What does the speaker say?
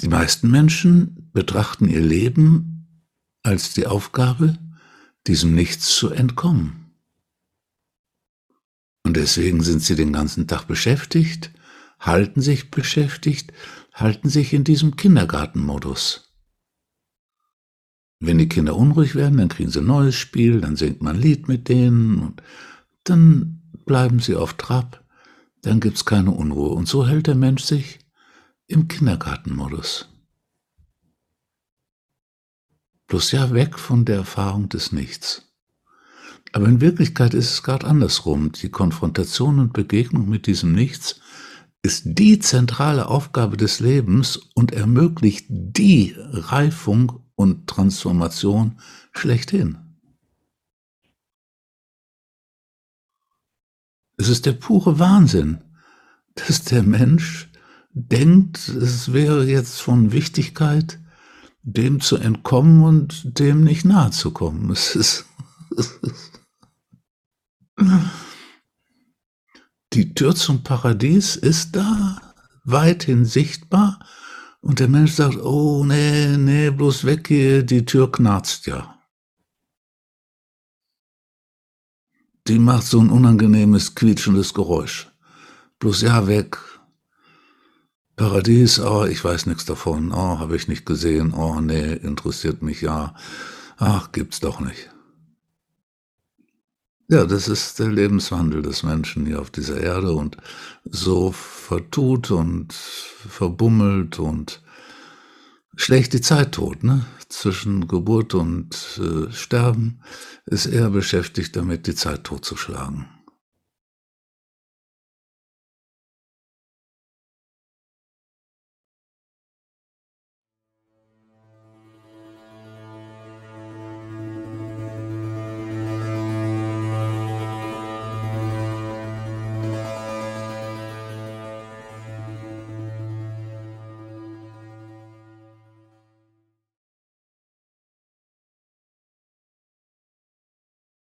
Die meisten Menschen betrachten ihr Leben als die Aufgabe, diesem Nichts zu entkommen. Und deswegen sind sie den ganzen Tag beschäftigt, halten sich beschäftigt, halten sich in diesem Kindergartenmodus. Wenn die Kinder unruhig werden, dann kriegen sie ein neues Spiel, dann singt man ein Lied mit denen und dann bleiben sie auf Trab, dann gibt's keine Unruhe. Und so hält der Mensch sich im Kindergartenmodus. Bloß ja weg von der Erfahrung des Nichts. Aber in Wirklichkeit ist es gerade andersrum. Die Konfrontation und Begegnung mit diesem Nichts ist die zentrale Aufgabe des Lebens und ermöglicht die Reifung und Transformation schlechthin. Es ist der pure Wahnsinn, dass der Mensch denkt, es wäre jetzt von Wichtigkeit, dem zu entkommen und dem nicht nahe zu kommen. Es ist, es ist die Tür zum Paradies ist da, weithin sichtbar, und der Mensch sagt, oh nee, nee, bloß weg hier, die Tür knarzt ja. Die macht so ein unangenehmes, quietschendes Geräusch. Bloß ja, weg. Paradies, oh, ich weiß nichts davon, oh, habe ich nicht gesehen, oh, nee, interessiert mich ja. Ach, gibt's doch nicht. Ja, das ist der Lebenswandel des Menschen hier auf dieser Erde und so vertut und verbummelt und schlecht die Zeit tot, ne? Zwischen Geburt und äh, Sterben ist er beschäftigt damit, die Zeit totzuschlagen.